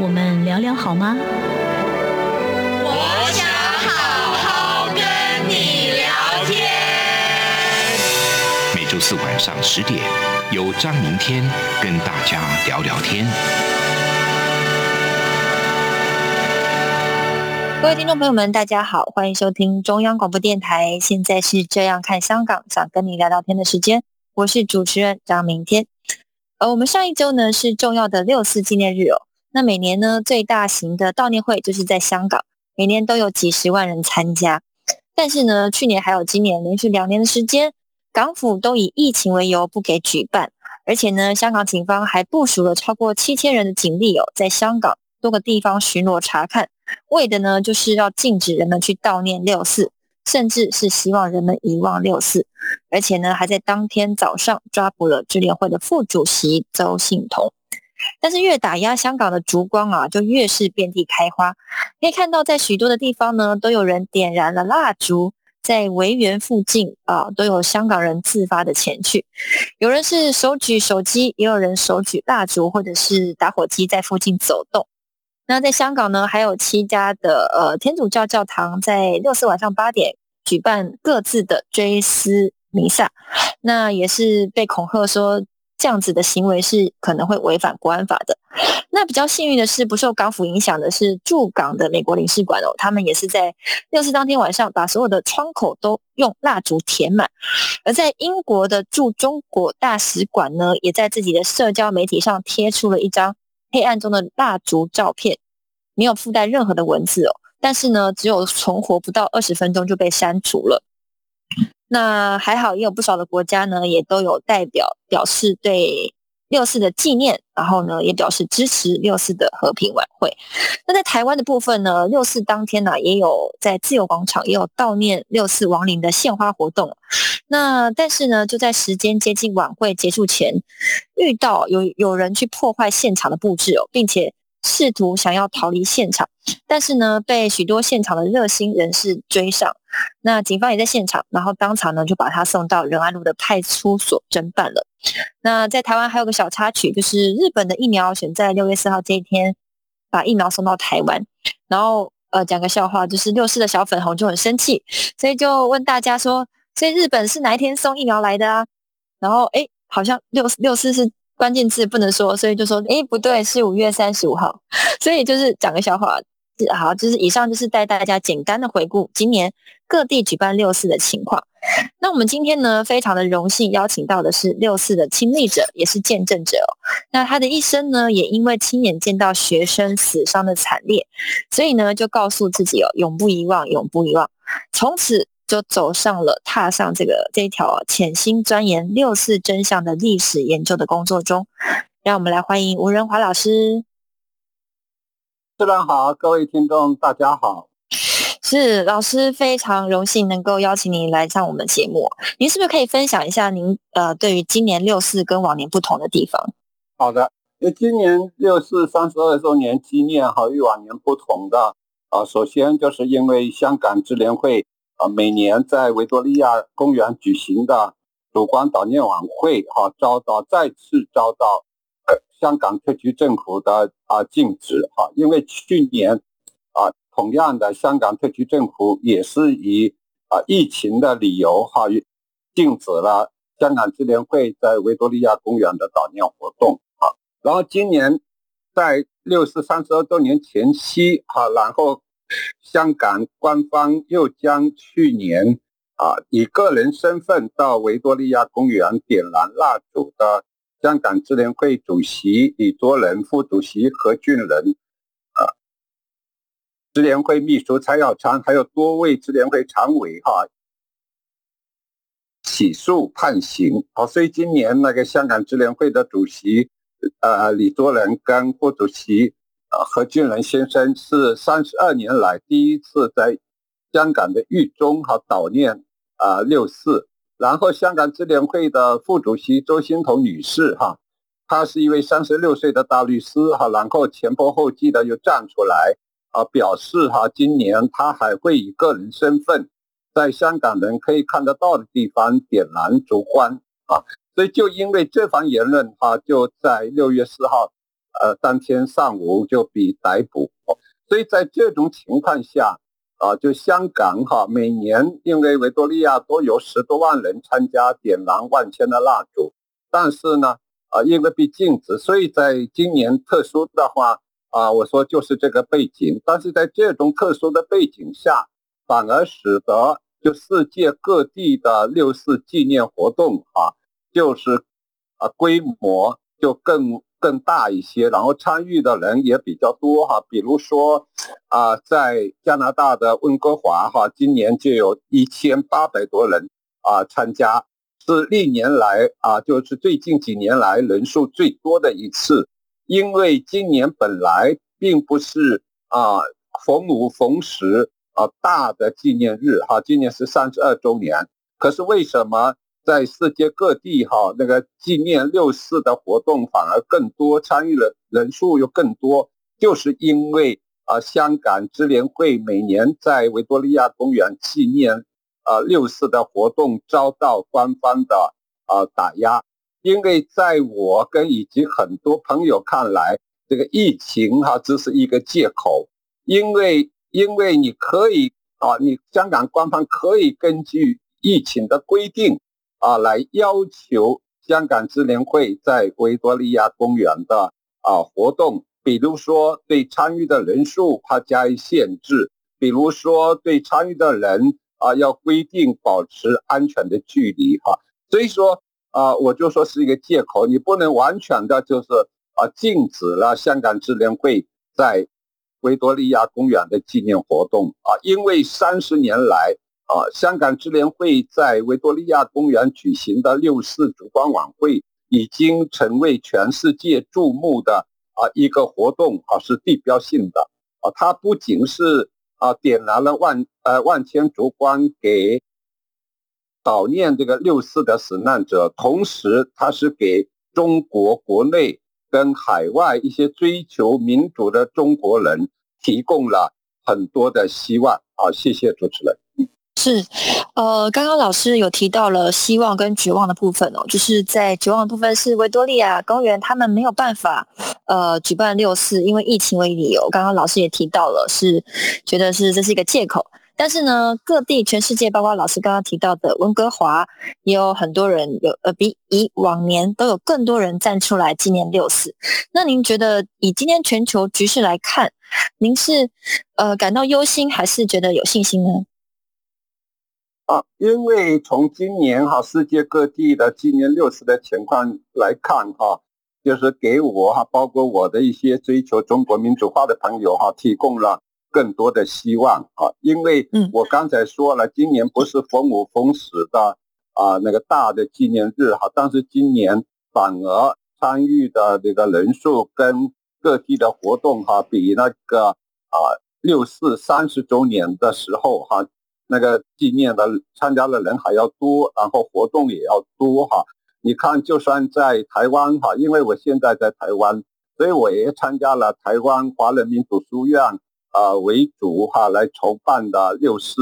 我们聊聊好吗？我想好好跟你聊天。每周四晚上十点，由张明天跟大家聊聊天。各位听众朋友们，大家好，欢迎收听中央广播电台。现在是这样看香港，想跟你聊聊天的时间，我是主持人张明天。呃，我们上一周呢是重要的六四纪念日哦。那每年呢最大型的悼念会就是在香港，每年都有几十万人参加。但是呢，去年还有今年连续两年的时间，港府都以疫情为由不给举办，而且呢，香港警方还部署了超过七千人的警力哦，在香港多个地方巡逻查看，为的呢就是要禁止人们去悼念六四。甚至是希望人们遗忘六四，而且呢，还在当天早上抓捕了支联会的副主席邹信同。但是越打压香港的烛光啊，就越是遍地开花。可以看到，在许多的地方呢，都有人点燃了蜡烛，在维园附近啊，都有香港人自发的前去。有人是手举手机，也有人手举蜡烛或者是打火机在附近走动。那在香港呢，还有七家的呃天主教教堂在六四晚上八点举办各自的追思弥撒，那也是被恐吓说这样子的行为是可能会违反国安法的。那比较幸运的是，不受港府影响的是驻港的美国领事馆哦，他们也是在六四当天晚上把所有的窗口都用蜡烛填满。而在英国的驻中国大使馆呢，也在自己的社交媒体上贴出了一张。黑暗中的蜡烛照片没有附带任何的文字哦，但是呢，只有存活不到二十分钟就被删除了。那还好，也有不少的国家呢，也都有代表表示对。六四的纪念，然后呢，也表示支持六四的和平晚会。那在台湾的部分呢，六四当天呢，也有在自由广场也有悼念六四亡灵的献花活动。那但是呢，就在时间接近晚会结束前，遇到有有人去破坏现场的布置哦，并且试图想要逃离现场，但是呢，被许多现场的热心人士追上。那警方也在现场，然后当场呢就把他送到仁安路的派出所侦办了。那在台湾还有个小插曲，就是日本的疫苗选在六月四号这一天把疫苗送到台湾，然后呃讲个笑话，就是六四的小粉红就很生气，所以就问大家说，所以日本是哪一天送疫苗来的啊？然后哎好像六六四是关键字不能说，所以就说哎不对，是五月三十五号，所以就是讲个笑话。好，就是以上就是带大家简单的回顾今年各地举办六四的情况。那我们今天呢，非常的荣幸邀请到的是六四的亲历者，也是见证者。那他的一生呢，也因为亲眼见到学生死伤的惨烈，所以呢，就告诉自己哦，永不遗忘，永不遗忘。从此就走上了踏上这个这一条潜心钻研六四真相的历史研究的工作中。让我们来欢迎吴仁华老师。主持人好，各位听众大家好，是老师非常荣幸能够邀请您来上我们节目。您是不是可以分享一下您呃对于今年六四跟往年不同的地方？好的，因为今年六四三十二周年纪念哈与往年不同的啊，首先就是因为香港支联会啊每年在维多利亚公园举行的烛光悼念晚会哈遭到再次遭到。香港特区政府的啊禁止哈，因为去年同样的香港特区政府也是以啊疫情的理由哈禁止了香港支联会在维多利亚公园的悼念活动啊。然后今年在六四三十二周年前夕哈，然后香港官方又将去年啊以个人身份到维多利亚公园点燃蜡烛的。香港支联会主席李卓人、副主席何俊仁，支联会秘书蔡耀昌，还有多位支联会常委哈，起诉判刑。好，所以今年那个香港支联会的主席，呃，李卓人跟副主席呃何俊仁先生是三十二年来第一次在香港的狱中哈悼念啊六四。然后香港支联会的副主席周欣彤女士哈，她是一位三十六岁的大律师哈，然后前仆后继的又站出来啊，表示哈，今年他还会以个人身份，在香港人可以看得到的地方点燃烛光啊，所以就因为这番言论哈，就在六月四号，呃，当天上午就被逮捕，所以在这种情况下。啊，就香港哈，每年因为维多利亚都有十多万人参加点燃万千的蜡烛，但是呢，啊，因为被禁止，所以在今年特殊的话，啊，我说就是这个背景，但是在这种特殊的背景下，反而使得就世界各地的六四纪念活动啊，就是啊规模就更。更大一些，然后参与的人也比较多哈。比如说，啊，在加拿大的温哥华哈，今年就有一千八百多人啊参加，是历年来啊，就是最近几年来人数最多的一次。因为今年本来并不是啊逢五逢十啊大的纪念日哈，今年是三十二周年，可是为什么？在世界各地，哈，那个纪念六四的活动反而更多，参与的人数又更多，就是因为啊，香港支联会每年在维多利亚公园纪念啊六四的活动遭到官方的啊打压，因为在我跟以及很多朋友看来，这个疫情哈只是一个借口，因为因为你可以啊，你香港官方可以根据疫情的规定。啊，来要求香港支联会在维多利亚公园的啊活动，比如说对参与的人数它加以限制，比如说对参与的人啊要规定保持安全的距离哈。所以说啊，我就说是一个借口，你不能完全的就是啊禁止了香港支联会在维多利亚公园的纪念活动啊，因为三十年来。啊，香港支联会在维多利亚公园举行的六四烛光晚会，已经成为全世界注目的啊一个活动啊，是地标性的啊。它不仅是啊点燃了万呃万千烛光给悼念这个六四的死难者，同时它是给中国国内跟海外一些追求民主的中国人提供了很多的希望啊。谢谢主持人。是，呃，刚刚老师有提到了希望跟绝望的部分哦，就是在绝望的部分是维多利亚公园他们没有办法，呃，举办六四，因为疫情为理由。刚刚老师也提到了，是觉得是这是一个借口。但是呢，各地全世界，包括老师刚刚提到的温哥华，也有很多人有，呃，比以往年都有更多人站出来纪念六四。那您觉得以今天全球局势来看，您是呃感到忧心，还是觉得有信心呢？啊，因为从今年哈世界各地的纪念六四的情况来看哈，就是给我哈，包括我的一些追求中国民主化的朋友哈，提供了更多的希望啊。因为我刚才说了，今年不是逢五逢十的啊那个大的纪念日哈，但是今年反而参与的这个人数跟各地的活动哈，比那个啊六四三十周年的时候哈。那个纪念的参加的人还要多，然后活动也要多哈。你看，就算在台湾哈，因为我现在在台湾，所以我也参加了台湾华人民主书院啊为主哈来筹办的六四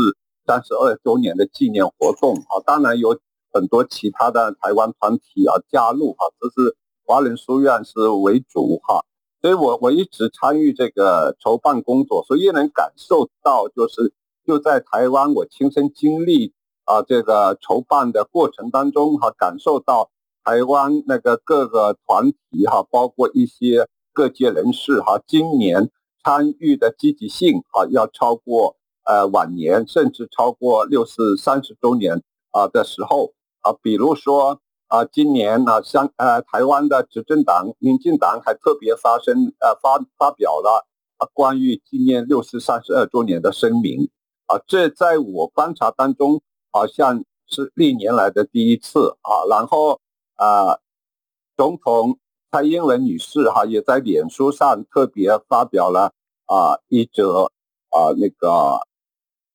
三十二周年的纪念活动啊。当然有很多其他的台湾团体啊加入哈，这是华人书院是为主哈。所以我我一直参与这个筹办工作，所以能感受到就是。就在台湾，我亲身经历啊，这个筹办的过程当中哈，感受到台湾那个各个团体哈，包括一些各界人士哈，今年参与的积极性啊，要超过呃往年，甚至超过六四三十周年啊的时候啊，比如说啊，今年呢，像呃台湾的执政党民进党还特别发声呃发发表了关于纪念六四三十二周年的声明。啊，这在我观察当中，好像是历年来的第一次啊。然后啊，总统蔡英文女士哈也在脸书上特别发表了啊一则啊那个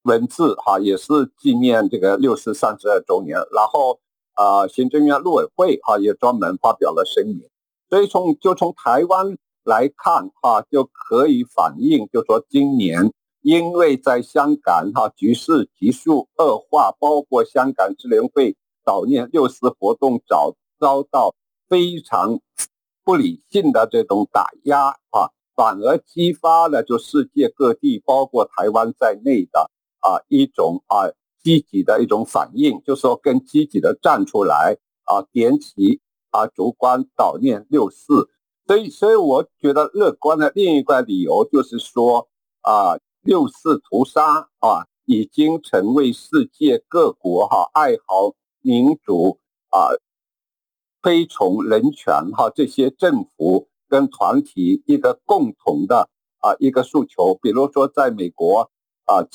文字哈，也是纪念这个六四三十二周年。然后啊，行政院陆委会哈也专门发表了声明。所以从就从台湾来看哈，就可以反映，就说今年因为在香港哈局势急速恶化，包括香港支联会悼念六四活动遭遭到非常不理性的这种打压啊，反而激发了就世界各地，包括台湾在内的啊一种啊积极的一种反应，就说更积极的站出来啊，点起。啊，烛光悼念六四，所以，所以我觉得乐观的另一个理由就是说，啊，六四屠杀啊，已经成为世界各国哈爱好民主啊、推崇人权哈这些政府跟团体一个共同的啊一个诉求。比如说，在美国啊，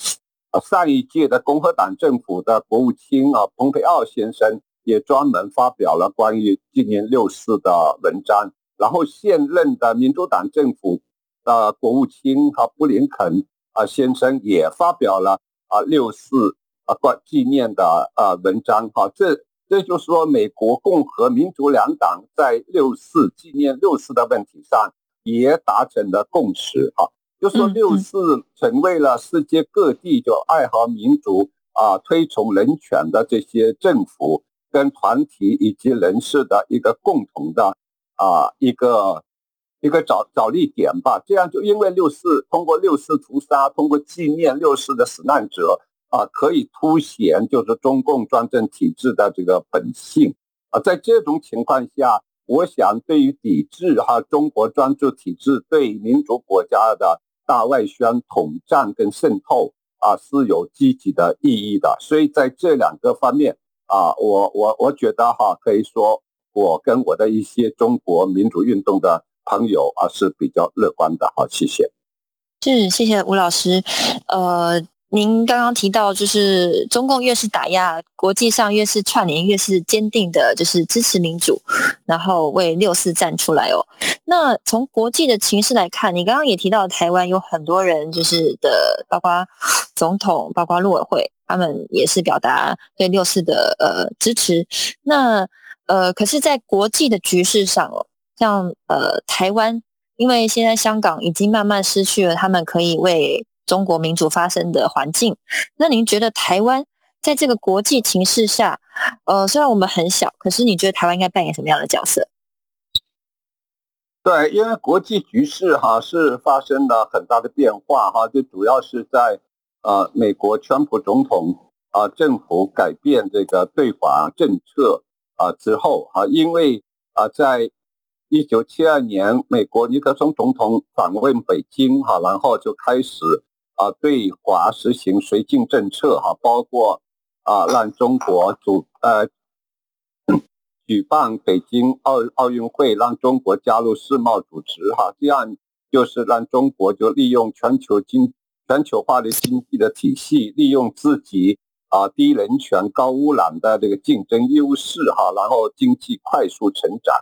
上一届的共和党政府的国务卿啊，蓬佩奥先生。也专门发表了关于纪念六四的文章，然后现任的民主党政府的国务卿哈布林肯啊先生也发表了啊六四啊关纪念的啊文章哈，这这就是说美国共和民主两党在六四纪念六四的问题上也达成了共识啊，就说六四成为了世界各地就爱好民主啊推崇人权的这些政府。跟团体以及人士的一个共同的啊一个一个找着力点吧，这样就因为六四通过六四屠杀，通过纪念六四的死难者啊，可以凸显就是中共专政体制的这个本性啊，在这种情况下，我想对于抵制哈中国专制体制对民主国家的大外宣统战跟渗透啊是有积极的意义的，所以在这两个方面。啊，我我我觉得哈，可以说我跟我的一些中国民主运动的朋友啊是比较乐观的。好，谢谢。是，谢谢吴老师。呃，您刚刚提到，就是中共越是打压，国际上越是串联，越是坚定的，就是支持民主，然后为六四站出来哦。那从国际的情势来看，你刚刚也提到台湾有很多人，就是的，包括总统，包括陆委会。他们也是表达对六四的呃支持，那呃，可是，在国际的局势上哦，像呃台湾，因为现在香港已经慢慢失去了他们可以为中国民主发生的环境，那您觉得台湾在这个国际情势下，呃，虽然我们很小，可是你觉得台湾应该扮演什么样的角色？对，因为国际局势哈是发生了很大的变化哈，就主要是在。呃，美国川普总统啊，政府改变这个对华政策啊之后啊，因为啊，在一九七二年，美国尼克松总统访问北京哈，然后就开始啊对华实行绥靖政策哈，包括啊让中国主呃 举办北京奥奥运会，让中国加入世贸组织哈，这样就是让中国就利用全球经。全球化的经济的体系，利用自己啊低人权、高污染的这个竞争优势哈，然后经济快速成长，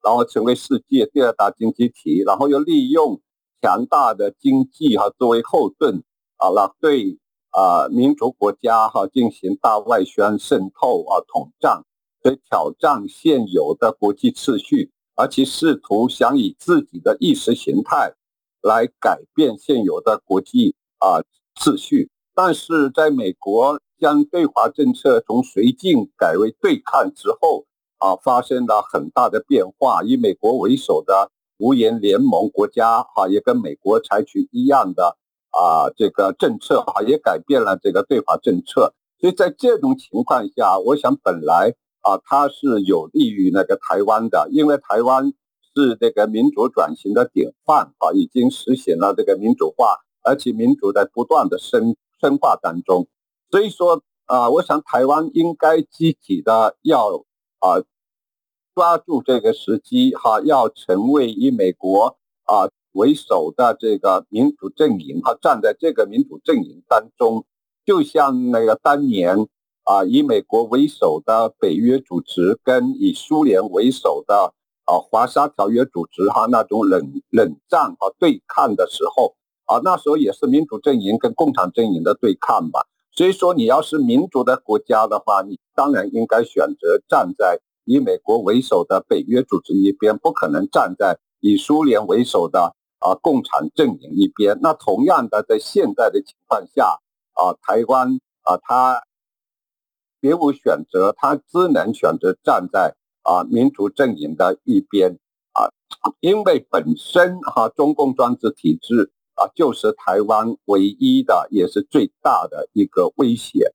然后成为世界第二大经济体，然后又利用强大的经济哈作为后盾啊，那对啊民族国家哈进行大外宣渗透啊统战，所以挑战现有的国际秩序，而且试图想以自己的意识形态来改变现有的国际。啊，秩序，但是在美国将对华政策从绥靖改为对抗之后，啊，发生了很大的变化。以美国为首的无言联盟国家，哈，也跟美国采取一样的啊这个政策，哈，也改变了这个对华政策。所以在这种情况下，我想本来啊，它是有利于那个台湾的，因为台湾是这个民主转型的典范，啊，已经实现了这个民主化。而且民主在不断的深深化当中，所以说啊，我想台湾应该积极的要啊抓住这个时机哈，要成为以美国啊为首的这个民主阵营哈，站在这个民主阵营当中，就像那个当年啊以美国为首的北约组织跟以苏联为首的啊华沙条约组织哈那种冷冷战和对抗的时候啊，那时候也是民主阵营跟共产阵营的对抗吧。所以说，你要是民主的国家的话，你当然应该选择站在以美国为首的北约组织一边，不可能站在以苏联为首的啊共产阵营一边。那同样的，在现在的情况下啊，台湾啊，它别无选择，它只能选择站在啊民主阵营的一边啊，因为本身哈中共专制体制。啊，就是台湾唯一的，也是最大的一个威胁。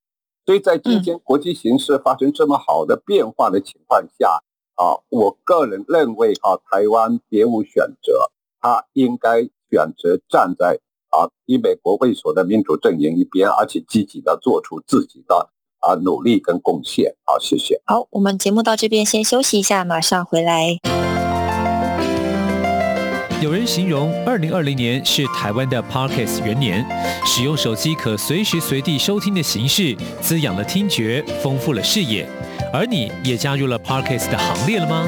所以在今天国际形势发生这么好的变化的情况下，啊，我个人认为哈，台湾别无选择，他应该选择站在啊以美国为首的民主阵营一边，而且积极的做出自己的啊努力跟贡献。好，谢谢。好，我们节目到这边先休息一下，马上回来。有人形容二零二零年是台湾的 Parkes 元年，使用手机可随时随地收听的形式，滋养了听觉，丰富了视野。而你也加入了 Parkes 的行列了吗？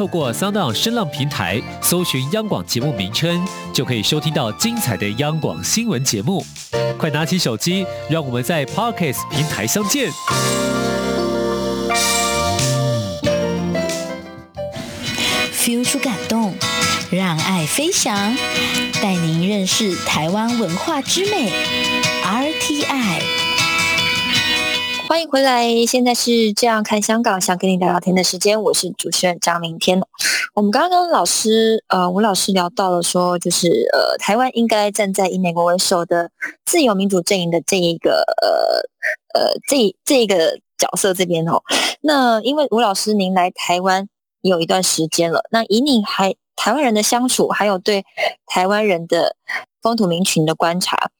透过 Sound 声浪平台搜寻央广节目名称，就可以收听到精彩的央广新闻节目。快拿起手机，让我们在 Parkes 平台相见。feel 出感动。让爱飞翔，带您认识台湾文化之美。RTI，欢迎回来，现在是这样看香港，想跟你聊聊天的时间，我是主持人张明天。我们刚刚跟老师，呃，吴老师聊到了说，就是呃，台湾应该站在以美国为首的自由民主阵营的这一个呃呃这这个角色这边哦。那因为吴老师您来台湾有一段时间了，那以你还。台湾人的相处，还有对台湾人的风土民情的观察，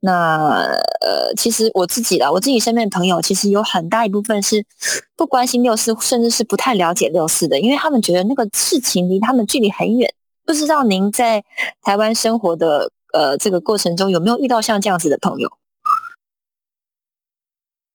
那呃，其实我自己啦，我自己身边的朋友，其实有很大一部分是不关心六四，甚至是不太了解六四的，因为他们觉得那个事情离他们距离很远。不知道您在台湾生活的呃这个过程中，有没有遇到像这样子的朋友？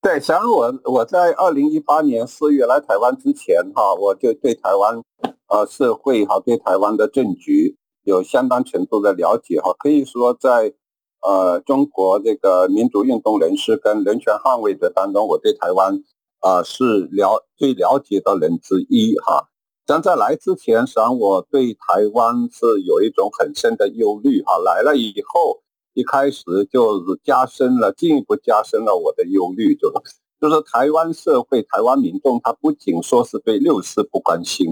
对，像我我在二零一八年四月来台湾之前，哈，我就对台湾。呃，社会哈对台湾的政局有相当程度的了解哈，可以说在呃中国这个民族运动人士跟人权捍卫者当中，我对台湾啊是了最了解的人之一哈。但在来之前，实际上我对台湾是有一种很深的忧虑哈。来了以后，一开始就是加深了，进一步加深了我的忧虑，就是就是台湾社会、台湾民众，他不仅说是对六四不关心。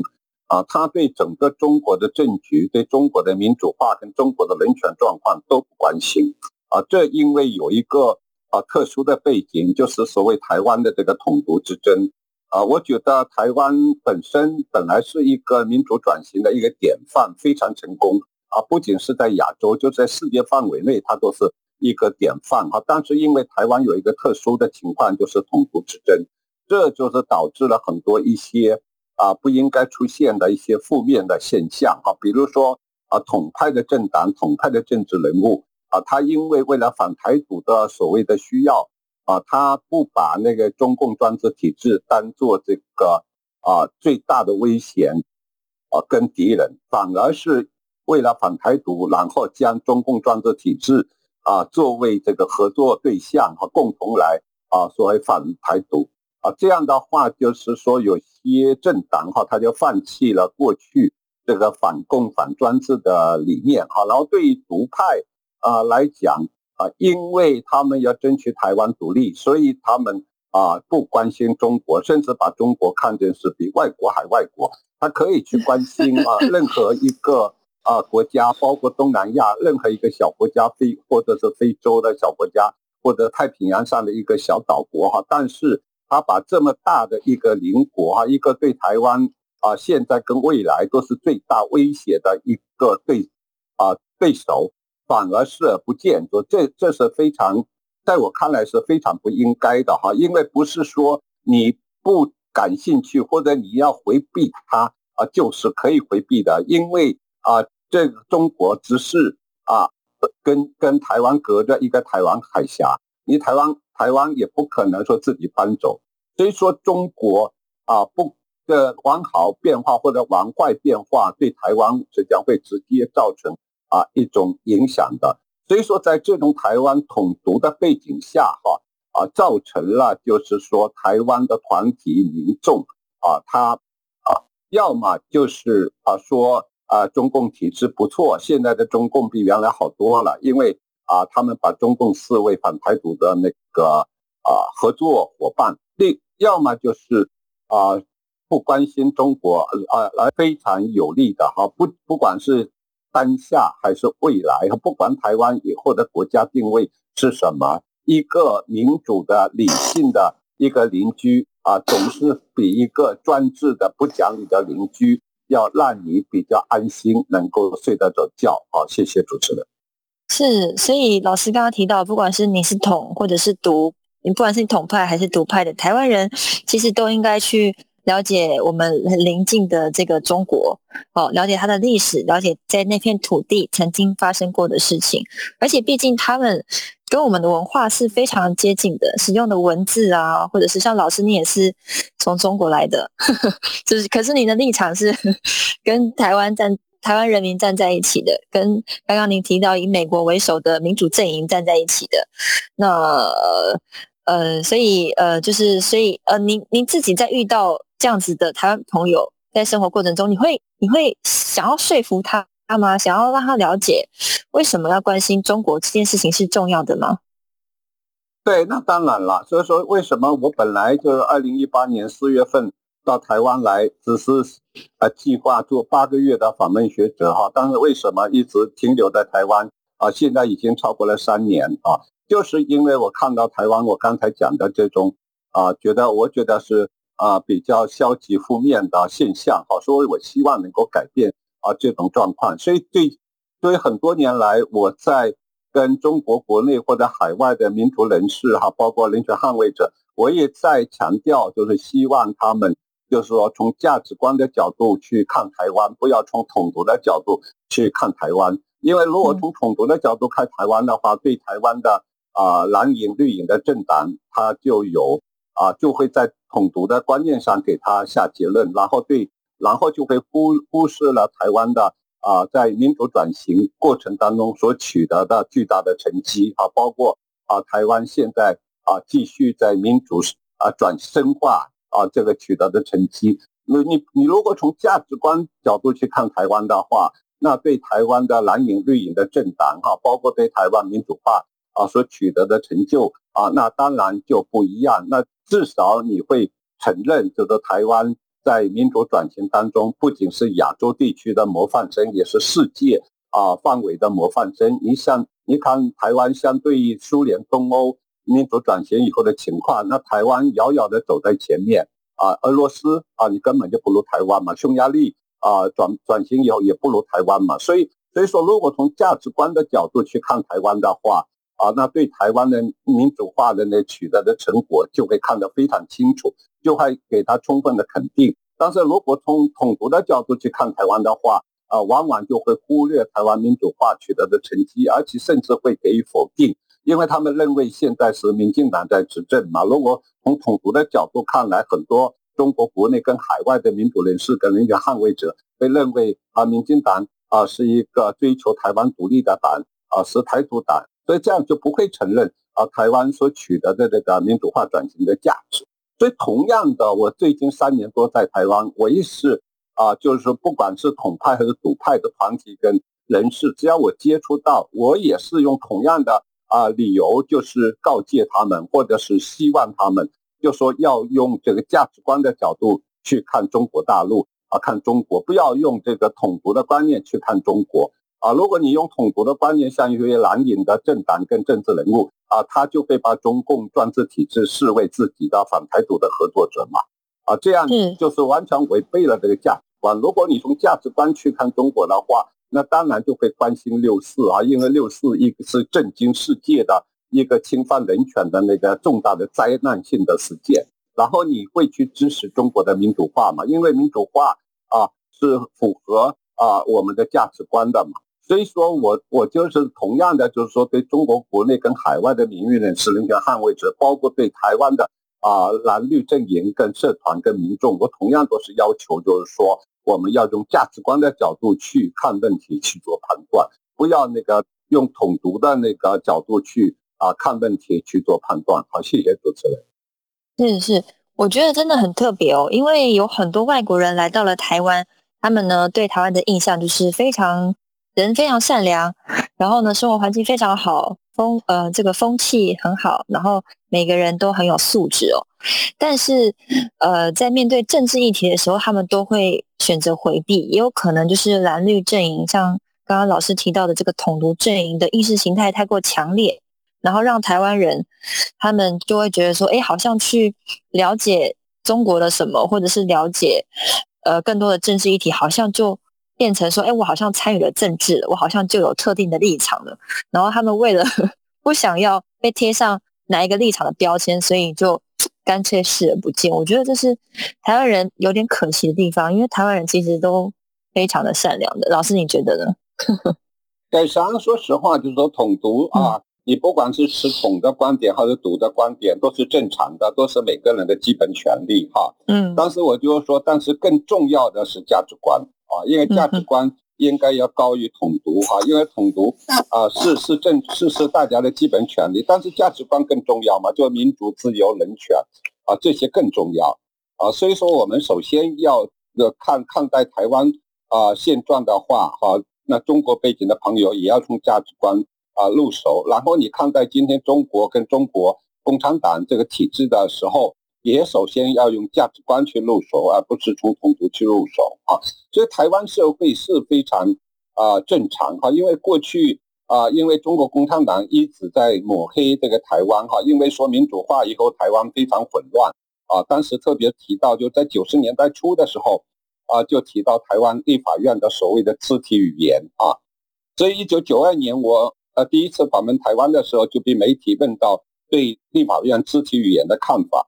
啊，他对整个中国的政局、对中国的民主化跟中国的人权状况都不关心。啊，这因为有一个啊特殊的背景，就是所谓台湾的这个统独之争。啊，我觉得台湾本身本来是一个民主转型的一个典范，非常成功。啊，不仅是在亚洲，就在世界范围内，它都是一个典范。哈，但是因为台湾有一个特殊的情况，就是统独之争，这就是导致了很多一些。啊，不应该出现的一些负面的现象啊，比如说啊，统派的政党、统派的政治人物啊，他因为为了反台独的所谓的需要啊，他不把那个中共专制体制当做这个啊最大的危险啊跟敌人，反而是为了反台独，然后将中共专制体制啊作为这个合作对象和共同来啊所谓反台独。啊，这样的话就是说，有些政党哈，他就放弃了过去这个反共反专制的理念哈，然后对于独派啊来讲啊，因为他们要争取台湾独立，所以他们啊不关心中国，甚至把中国看成是比外国还外国。他可以去关心啊任何一个啊国家，包括东南亚任何一个小国家，非或者是非洲的小国家，或者太平洋上的一个小岛国哈，但是。他把这么大的一个邻国哈，一个对台湾啊，现在跟未来都是最大威胁的一个对啊对手，反反而视而不见，说这这是非常，在我看来是非常不应该的哈，因为不是说你不感兴趣或者你要回避它啊，就是可以回避的，因为啊，这个中国只是啊，跟跟台湾隔着一个台湾海峡，你台湾台湾也不可能说自己搬走，所以说中国啊不。的往好变化或者往坏变化，对台湾是将会直接造成啊一种影响的。所以说，在这种台湾统独的背景下，哈啊，造成了就是说，台湾的团体民众啊，他啊，要么就是啊说啊，中共体制不错，现在的中共比原来好多了，因为啊，他们把中共视为反台独的那个啊合作伙伴。另要么就是啊。不关心中国，呃，而非常有利的哈，不，不管是当下还是未来，不管台湾以后的国家定位是什么，一个民主的、理性的一个邻居啊，总是比一个专制的、不讲理的邻居要让你比较安心，能够睡得着觉。好，谢谢主持人。是，所以老师刚刚提到，不管是你是统或者是独，你不管是统派还是独派的台湾人，其实都应该去。了解我们邻近的这个中国，哦，了解它的历史，了解在那片土地曾经发生过的事情，而且毕竟他们跟我们的文化是非常接近的，使用的文字啊，或者是像老师你也是从中国来的，就是可是你的立场是跟台湾站台湾人民站在一起的，跟刚刚您提到以美国为首的民主阵营站在一起的，那呃，所以呃，就是所以呃，您您自己在遇到。这样子的台湾朋友在生活过程中，你会你会想要说服他吗？想要让他了解为什么要关心中国这件事情是重要的吗？对，那当然了。所以说，为什么我本来就是二零一八年四月份到台湾来，只是呃计划做八个月的访问学者哈，但是为什么一直停留在台湾啊？现在已经超过了三年啊，就是因为我看到台湾，我刚才讲的这种啊，觉得我觉得是。啊，比较消极负面的现象，好，所以我希望能够改变啊这种状况。所以对，所以很多年来，我在跟中国国内或者海外的民族人士哈，包括人权捍卫者，我也在强调，就是希望他们就是说从价值观的角度去看台湾，不要从统独的角度去看台湾。因为如果从统独的角度看台湾的话，对台湾的啊蓝营绿营的政党，它就有。啊，就会在统独的观念上给他下结论，然后对，然后就会忽忽视了台湾的啊，在民主转型过程当中所取得的巨大的成绩啊，包括啊，台湾现在啊继续在民主啊转深化啊这个取得的成绩。那你你如果从价值观角度去看台湾的话，那对台湾的蓝营绿营的政党哈，包括对台湾民主化啊所取得的成就啊，那当然就不一样。那至少你会承认，就是台湾在民主转型当中，不仅是亚洲地区的模范生，也是世界啊范围的模范生。你像，你看台湾相对于苏联、东欧民主转型以后的情况，那台湾遥遥的走在前面啊。俄罗斯啊，你根本就不如台湾嘛。匈牙利啊，转转型以后也不如台湾嘛。所以，所以说，如果从价值观的角度去看台湾的话，啊，那对台湾的民主化的呢取得的成果就会看得非常清楚，就会给他充分的肯定。但是如果从统独的角度去看台湾的话，啊，往往就会忽略台湾民主化取得的成绩，而且甚至会给予否定，因为他们认为现在是民进党在执政嘛。如果从统独的角度看来，很多中国国内跟海外的民主人士跟人权捍卫者会认为啊，民进党啊是一个追求台湾独立的党啊，是台独党。所以这样就不会承认啊，台湾所取得的这个民主化转型的价值。所以同样的，我最近三年多在台湾，我也是啊，就是说，不管是统派还是独派的团体跟人士，只要我接触到，我也是用同样的啊理由，就是告诫他们，或者是希望他们，就说要用这个价值观的角度去看中国大陆啊，看中国，不要用这个统独的观念去看中国。啊，如果你用统独的观念，像一些蓝营的政党跟政治人物啊，他就会把中共专制体制视为自己的反台独的合作者嘛，啊，这样就是完全违背了这个价值观。如果你从价值观去看中国的话，那当然就会关心六四啊，因为六四一个是震惊世界的一个侵犯人权的那个重大的灾难性的事件。然后你会去支持中国的民主化嘛？因为民主化啊是符合啊我们的价值观的嘛。所以说我我就是同样的，就是说对中国国内跟海外的名誉人士、人权捍卫者，包括对台湾的啊蓝绿阵营、跟社团、跟民众，我同样都是要求，就是说我们要用价值观的角度去看问题、去做判断，不要那个用统独的那个角度去啊看问题、去做判断。好，谢谢主持人。是是，我觉得真的很特别哦，因为有很多外国人来到了台湾，他们呢对台湾的印象就是非常。人非常善良，然后呢，生活环境非常好，风呃这个风气很好，然后每个人都很有素质哦。但是，呃，在面对政治议题的时候，他们都会选择回避，也有可能就是蓝绿阵营，像刚刚老师提到的这个统独阵营的意识形态太过强烈，然后让台湾人他们就会觉得说，哎，好像去了解中国的什么，或者是了解呃更多的政治议题，好像就。变成说，哎，我好像参与了政治，我好像就有特定的立场了。然后他们为了 不想要被贴上哪一个立场的标签，所以就 干脆视而不见。我觉得这是台湾人有点可惜的地方，因为台湾人其实都非常的善良的。老师，你觉得呢？对，实际上说实话，就是说统独啊，你不管是持统的观点还是独的观点，都是正常的，都是每个人的基本权利哈。嗯。但是我就是说，但是更重要的是价值观。啊，因为价值观应该要高于统独哈，因为统独啊是是政是是大家的基本权利，但是价值观更重要嘛，就民主、自由、人权啊这些更重要啊，所以说我们首先要呃看看待台湾啊现状的话哈，那中国背景的朋友也要从价值观啊入手，然后你看待今天中国跟中国共产党这个体制的时候。也首先要用价值观去入手，而不是从统独去入手啊。所以台湾社会是非常啊正常哈，因为过去啊，因为中国共产党一直在抹黑这个台湾哈，因为说民主化以后台湾非常混乱啊。当时特别提到，就在九十年代初的时候啊，就提到台湾立法院的所谓的肢体语言啊。所以一九九二年我呃第一次访问台湾的时候，就被媒体问到对立法院肢体语言的看法。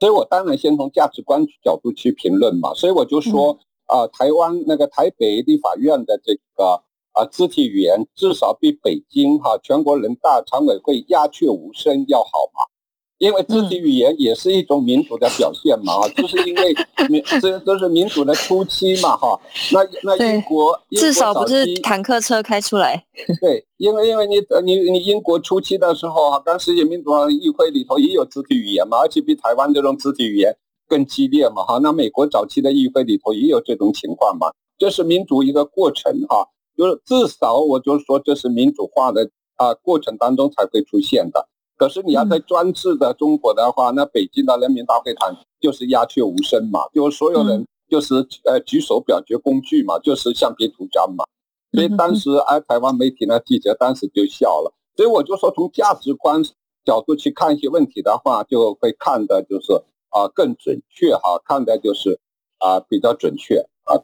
所以我当然先从价值观角度去评论嘛，所以我就说啊，台湾那个台北立法院的这个啊肢体语言至少比北京哈全国人大常委会鸦雀无声要好嘛。因为肢体语言也是一种民主的表现嘛，就是因为民 这都是民主的初期嘛，哈。那那英国至少不是坦克车开出来。对，因为因为你你你英国初期的时候哈，当时也民主议会里头也有肢体语言嘛，而且比台湾这种肢体语言更激烈嘛，哈。那美国早期的议会里头也有这种情况嘛，这是民主一个过程哈，就是至少我就是说这是民主化的啊过程当中才会出现的。可是你要在专制的中国的话，那北京的人民大会堂就是鸦雀无声嘛，就是所有人就是呃举手表决工具嘛，就是橡皮图章嘛。所以当时哎，台湾媒体呢记者当时就笑了。所以我就说，从价值观角度去看一些问题的话，就会看的就是啊更准确哈，看的就是啊比较准确啊。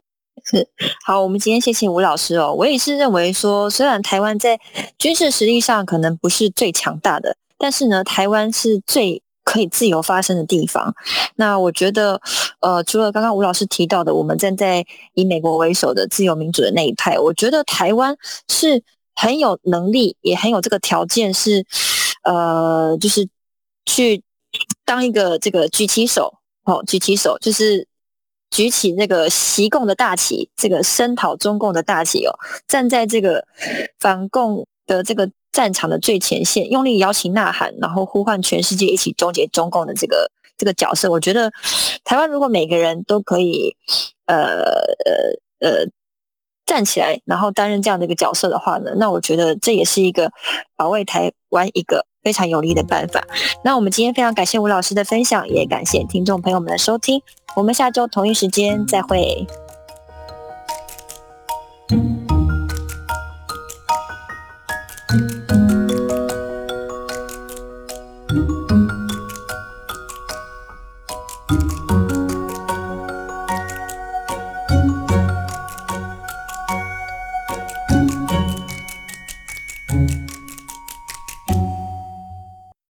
是好，我们今天谢谢吴老师哦。我也是认为说，虽然台湾在军事实力上可能不是最强大的。但是呢，台湾是最可以自由发声的地方。那我觉得，呃，除了刚刚吴老师提到的，我们站在以美国为首的自由民主的那一派，我觉得台湾是很有能力，也很有这个条件，是呃，就是去当一个这个举旗手，哦，举旗手就是举起那个习共的大旗，这个声讨中共的大旗哦，站在这个反共的这个。战场的最前线，用力摇旗呐喊，然后呼唤全世界一起终结中共的这个这个角色，我觉得台湾如果每个人都可以，呃呃呃站起来，然后担任这样的一个角色的话呢，那我觉得这也是一个保卫台湾一个非常有利的办法。那我们今天非常感谢吴老师的分享，也感谢听众朋友们的收听，我们下周同一时间再会。